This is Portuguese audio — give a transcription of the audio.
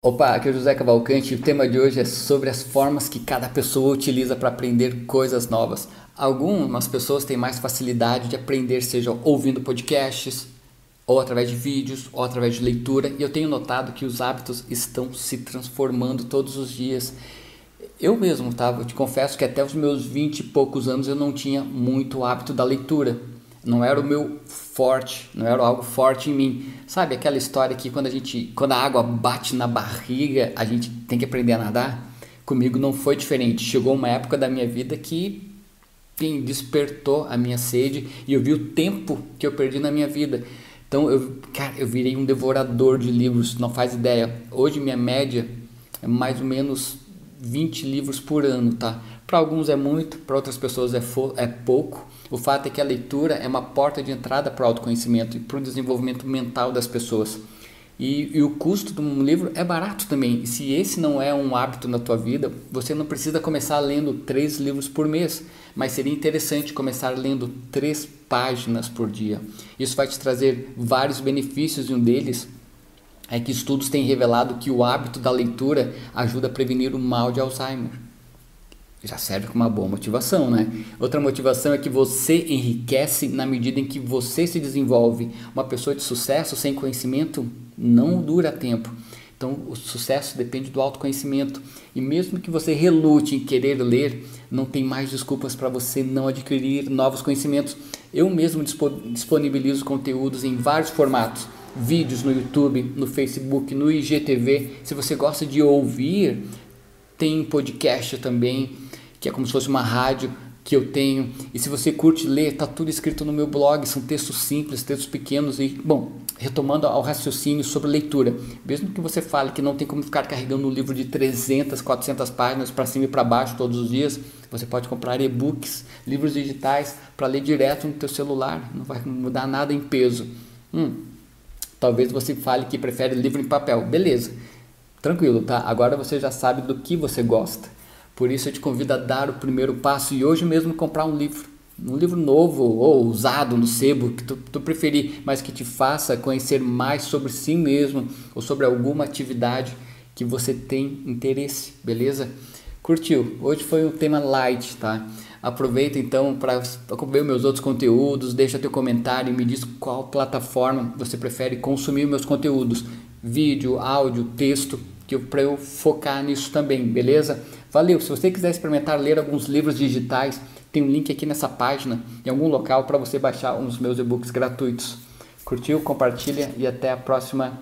Opa, aqui é o José Cavalcante e o tema de hoje é sobre as formas que cada pessoa utiliza para aprender coisas novas. Algumas pessoas têm mais facilidade de aprender, seja ouvindo podcasts, ou através de vídeos, ou através de leitura, e eu tenho notado que os hábitos estão se transformando todos os dias. Eu mesmo, tá? Eu te confesso que até os meus 20 e poucos anos eu não tinha muito hábito da leitura não era o meu forte, não era algo forte em mim. Sabe aquela história que quando a gente, quando a água bate na barriga, a gente tem que aprender a nadar? Comigo não foi diferente. Chegou uma época da minha vida que enfim, despertou a minha sede e eu vi o tempo que eu perdi na minha vida. Então eu, cara, eu virei um devorador de livros, não faz ideia. Hoje minha média é mais ou menos 20 livros por ano, tá? Para alguns é muito, para outras pessoas é, é pouco. O fato é que a leitura é uma porta de entrada para o autoconhecimento e para o desenvolvimento mental das pessoas. E, e, o custo de um livro é barato também. E se esse não é um hábito na tua vida, você não precisa começar lendo três livros por mês, mas seria interessante começar lendo três páginas por dia. Isso vai te trazer vários benefícios e um deles é que estudos têm revelado que o hábito da leitura ajuda a prevenir o mal de Alzheimer. Já serve como uma boa motivação, né? Outra motivação é que você enriquece na medida em que você se desenvolve. Uma pessoa de sucesso sem conhecimento não dura tempo. Então, o sucesso depende do autoconhecimento. E mesmo que você relute em querer ler, não tem mais desculpas para você não adquirir novos conhecimentos. Eu mesmo disponibilizo conteúdos em vários formatos vídeos no YouTube, no Facebook, no IGTV. Se você gosta de ouvir, tem podcast também, que é como se fosse uma rádio que eu tenho. E se você curte ler, tá tudo escrito no meu blog, são textos simples, textos pequenos e, bom, retomando ao raciocínio sobre leitura. Mesmo que você fale que não tem como ficar carregando um livro de 300, 400 páginas para cima e para baixo todos os dias, você pode comprar e-books, livros digitais para ler direto no teu celular, não vai mudar nada em peso. Hum, Talvez você fale que prefere livro em papel. Beleza, tranquilo, tá? Agora você já sabe do que você gosta. Por isso eu te convido a dar o primeiro passo e hoje mesmo comprar um livro. Um livro novo ou usado no sebo, que tu, tu preferir, mas que te faça conhecer mais sobre si mesmo ou sobre alguma atividade que você tem interesse, beleza? Curtiu? Hoje foi um tema light, tá? Aproveita então para ver meus outros conteúdos, deixa teu comentário e me diz qual plataforma você prefere consumir meus conteúdos, vídeo, áudio, texto, que para eu focar nisso também, beleza? Valeu. Se você quiser experimentar ler alguns livros digitais, tem um link aqui nessa página, em algum local para você baixar uns meus e-books gratuitos. Curtiu? Compartilha e até a próxima